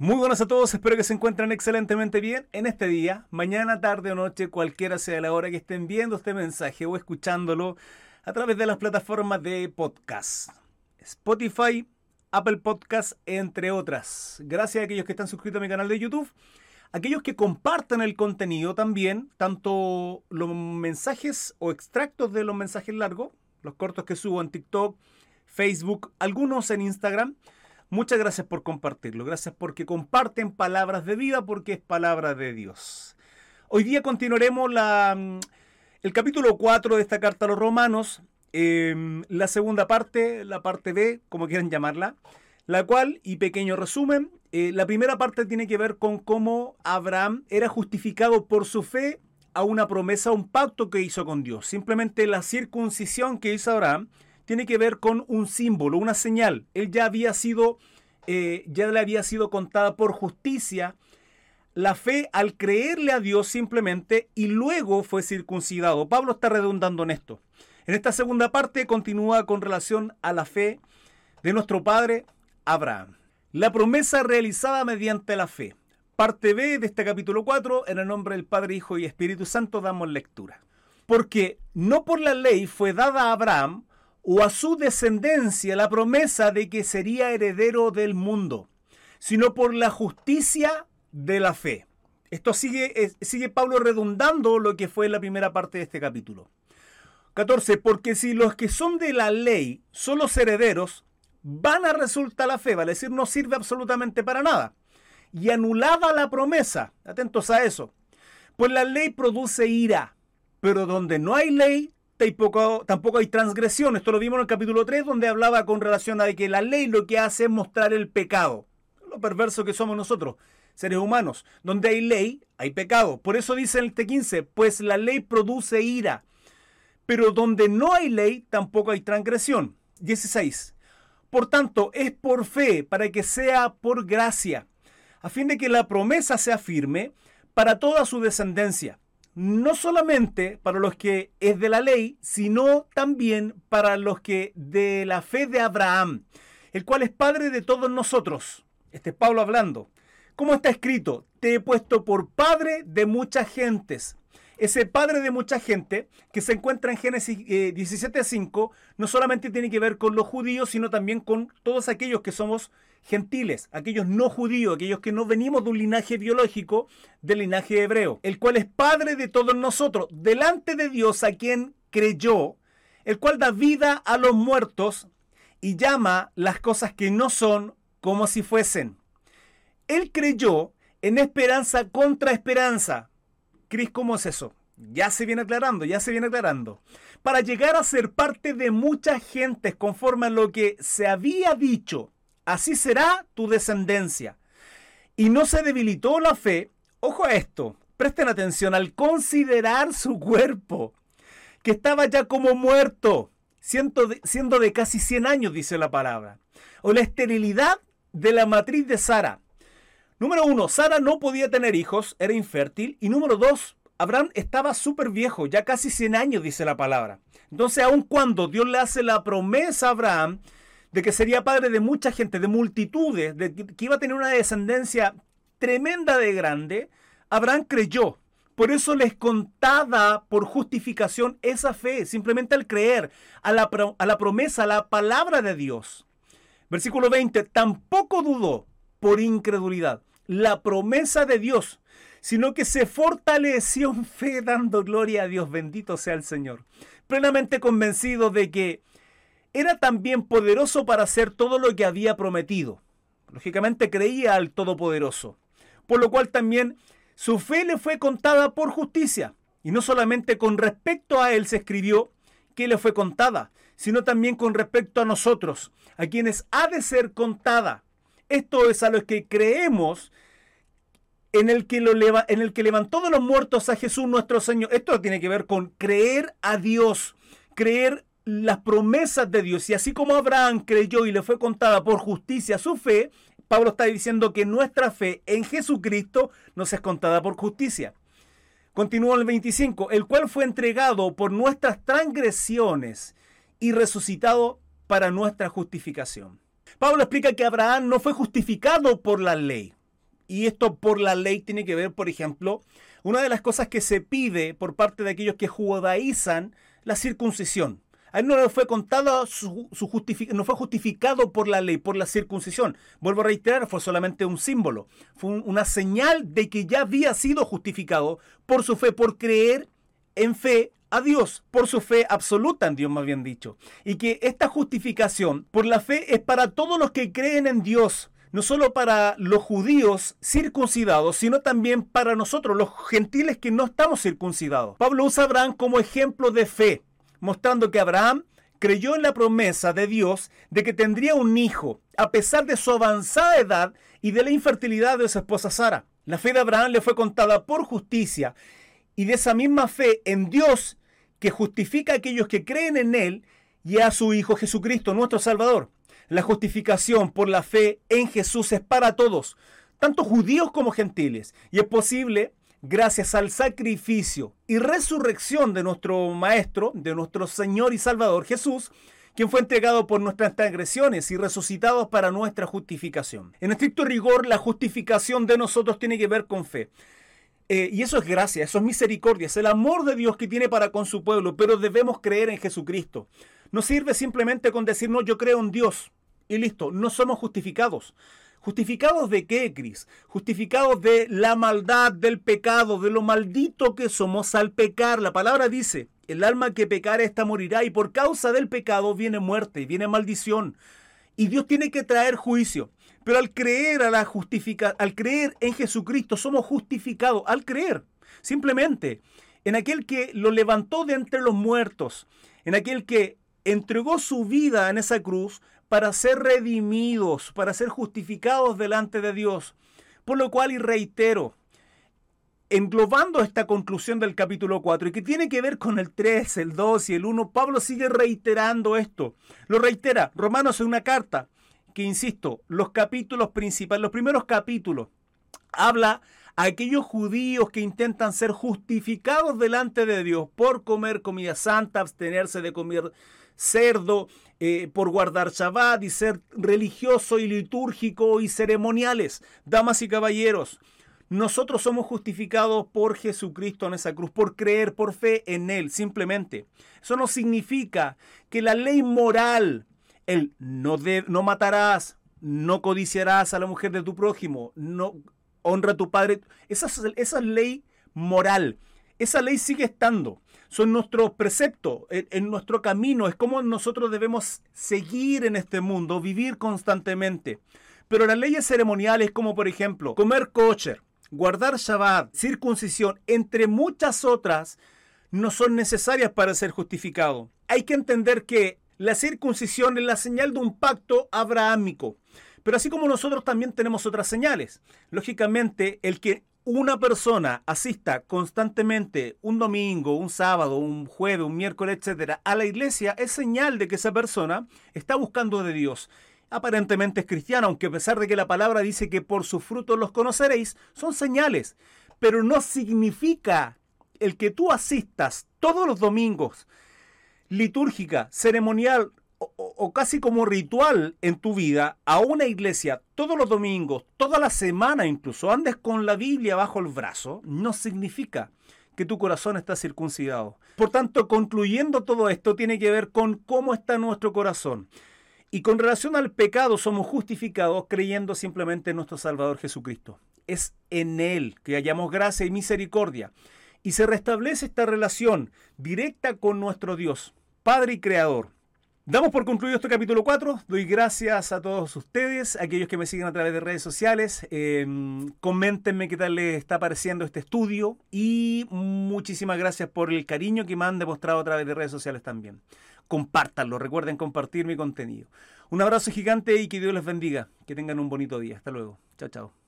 Muy buenas a todos, espero que se encuentren excelentemente bien en este día, mañana, tarde o noche, cualquiera sea la hora que estén viendo este mensaje o escuchándolo a través de las plataformas de podcast. Spotify, Apple Podcast, entre otras. Gracias a aquellos que están suscritos a mi canal de YouTube, aquellos que compartan el contenido también, tanto los mensajes o extractos de los mensajes largos, los cortos que subo en TikTok, Facebook, algunos en Instagram Muchas gracias por compartirlo. Gracias porque comparten palabras de vida porque es palabra de Dios. Hoy día continuaremos la, mm, el capítulo 4 de esta carta a los romanos. Em, la segunda parte, la parte B, como quieran llamarla, la cual, y pequeño resumen, eh, la primera parte tiene que ver con cómo Abraham era justificado por su fe a una promesa, a un pacto que hizo con Dios. Simplemente la circuncisión que hizo Abraham tiene que ver con un símbolo, una señal. Él ya había sido, eh, ya le había sido contada por justicia la fe al creerle a Dios simplemente y luego fue circuncidado. Pablo está redundando en esto. En esta segunda parte continúa con relación a la fe de nuestro padre Abraham. La promesa realizada mediante la fe. Parte B de este capítulo 4, en el nombre del Padre, Hijo y Espíritu Santo damos lectura. Porque no por la ley fue dada a Abraham o a su descendencia la promesa de que sería heredero del mundo, sino por la justicia de la fe. Esto sigue, sigue Pablo redundando lo que fue la primera parte de este capítulo. 14. Porque si los que son de la ley son los herederos, van a resultar la fe, vale decir, no sirve absolutamente para nada. Y anulada la promesa, atentos a eso, pues la ley produce ira, pero donde no hay ley, tampoco, tampoco hay transgresión. Esto lo vimos en el capítulo 3, donde hablaba con relación a que la ley lo que hace es mostrar el pecado. Lo perverso que somos nosotros, seres humanos. Donde hay ley, hay pecado. Por eso dice el T15, pues la ley produce ira. Pero donde no hay ley, tampoco hay transgresión. 16. Por tanto, es por fe, para que sea por gracia, a fin de que la promesa sea firme para toda su descendencia no solamente para los que es de la ley, sino también para los que de la fe de Abraham, el cual es padre de todos nosotros. Este es Pablo hablando. ¿Cómo está escrito? Te he puesto por padre de muchas gentes ese padre de mucha gente que se encuentra en Génesis 17.5 eh, no solamente tiene que ver con los judíos, sino también con todos aquellos que somos gentiles, aquellos no judíos, aquellos que no venimos de un linaje biológico, del linaje hebreo, el cual es padre de todos nosotros, delante de Dios a quien creyó, el cual da vida a los muertos y llama las cosas que no son como si fuesen. Él creyó en esperanza contra esperanza Cris, ¿cómo es eso? Ya se viene aclarando, ya se viene aclarando. Para llegar a ser parte de muchas gentes conforme a lo que se había dicho, así será tu descendencia. Y no se debilitó la fe, ojo a esto, presten atención al considerar su cuerpo, que estaba ya como muerto, siendo de, siendo de casi 100 años, dice la palabra, o la esterilidad de la matriz de Sara Número uno, Sara no podía tener hijos, era infértil. Y número dos, Abraham estaba súper viejo, ya casi 100 años, dice la palabra. Entonces, aun cuando Dios le hace la promesa a Abraham de que sería padre de mucha gente, de multitudes, de que iba a tener una descendencia tremenda de grande, Abraham creyó. Por eso les contaba por justificación esa fe, simplemente al creer a la, a la promesa, a la palabra de Dios. Versículo 20, tampoco dudó por incredulidad la promesa de Dios, sino que se fortaleció en fe dando gloria a Dios. Bendito sea el Señor. Plenamente convencido de que era también poderoso para hacer todo lo que había prometido. Lógicamente creía al Todopoderoso. Por lo cual también su fe le fue contada por justicia. Y no solamente con respecto a él se escribió que le fue contada, sino también con respecto a nosotros, a quienes ha de ser contada. Esto es a los que creemos en el que, lo en el que levantó de los muertos a Jesús nuestro Señor. Esto tiene que ver con creer a Dios, creer las promesas de Dios. Y así como Abraham creyó y le fue contada por justicia su fe, Pablo está diciendo que nuestra fe en Jesucristo nos es contada por justicia. Continúa el 25, el cual fue entregado por nuestras transgresiones y resucitado para nuestra justificación. Pablo explica que Abraham no fue justificado por la ley. Y esto por la ley tiene que ver, por ejemplo, una de las cosas que se pide por parte de aquellos que judaizan la circuncisión. A él no le fue contado su, no fue justificado por la ley, por la circuncisión. Vuelvo a reiterar, fue solamente un símbolo. Fue una señal de que ya había sido justificado por su fe, por creer en fe a Dios, por su fe absoluta en Dios, más bien dicho. Y que esta justificación por la fe es para todos los que creen en Dios, no solo para los judíos circuncidados, sino también para nosotros, los gentiles que no estamos circuncidados. Pablo usa Abraham como ejemplo de fe mostrando que Abraham creyó en la promesa de Dios de que tendría un hijo, a pesar de su avanzada edad y de la infertilidad de su esposa Sara. La fe de Abraham le fue contada por justicia y de esa misma fe en Dios que justifica a aquellos que creen en Él y a su Hijo Jesucristo, nuestro Salvador. La justificación por la fe en Jesús es para todos, tanto judíos como gentiles, y es posible gracias al sacrificio y resurrección de nuestro Maestro, de nuestro Señor y Salvador Jesús, quien fue entregado por nuestras transgresiones y resucitado para nuestra justificación. En estricto rigor, la justificación de nosotros tiene que ver con fe. Eh, y eso es gracia, eso es misericordia, es el amor de Dios que tiene para con su pueblo, pero debemos creer en Jesucristo. No sirve simplemente con decir, no, yo creo en Dios y listo, no somos justificados. ¿Justificados de qué, Cris? Justificados de la maldad, del pecado, de lo maldito que somos al pecar. La palabra dice, el alma que pecare esta morirá y por causa del pecado viene muerte, viene maldición. Y Dios tiene que traer juicio. Pero al creer a la justifica, al creer en Jesucristo somos justificados al creer. Simplemente en aquel que lo levantó de entre los muertos, en aquel que entregó su vida en esa cruz para ser redimidos, para ser justificados delante de Dios. Por lo cual, y reitero, englobando esta conclusión del capítulo 4 y que tiene que ver con el 3, el 2 y el 1, Pablo sigue reiterando esto. Lo reitera, Romanos en una carta que, insisto, los capítulos principales, los primeros capítulos, habla a aquellos judíos que intentan ser justificados delante de Dios por comer comida santa, abstenerse de comer cerdo, eh, por guardar Shabbat y ser religioso y litúrgico y ceremoniales. Damas y caballeros, nosotros somos justificados por Jesucristo en esa cruz, por creer, por fe en Él, simplemente. Eso no significa que la ley moral, el no, no matarás, no codiciarás a la mujer de tu prójimo, no honra a tu padre, esa, esa ley moral, esa ley sigue estando son nuestros preceptos, en, nuestro camino, es como nosotros debemos seguir en este mundo, vivir constantemente. Pero las leyes ceremoniales como por ejemplo comer kosher, guardar Shabbat, circuncisión, entre muchas otras, no son necesarias para ser justificado. Hay que entender que la circuncisión es la señal de un pacto abrahámico. Pero así como nosotros también tenemos otras señales. Lógicamente, el que una persona asista constantemente un domingo, un sábado, un jueves, un miércoles, etcétera, a la iglesia es señal de que esa persona está buscando de Dios. Aparentemente es cristiano, aunque a pesar de que la palabra dice que por sus frutos los conoceréis, son señales. Pero no significa el que tú asistas todos los domingos, litúrgica, ceremonial, o, casi como ritual en tu vida a una iglesia todos los domingos, toda la semana incluso, andes con la Biblia bajo el brazo, no significa que tu corazón está circuncidado. Por tanto, concluyendo todo esto, tiene que ver con cómo está nuestro corazón. Y con relación al pecado somos justificados creyendo simplemente en nuestro Salvador Jesucristo. Es en Él que hallamos gracia y misericordia. Y se restablece esta relación directa con nuestro Dios, Padre y Creador Damos por concluido este capítulo 4. Doy gracias a todos ustedes, aquellos que me siguen a través de redes sociales. Eh, coméntenme qué tal les está pareciendo este estudio y muchísimas gracias por el cariño que me han demostrado a través de redes sociales también. Compártanlo, recuerden compartir mi contenido. Un abrazo gigante y que Dios les bendiga. Que tengan un bonito día. Hasta luego. Chao, chao.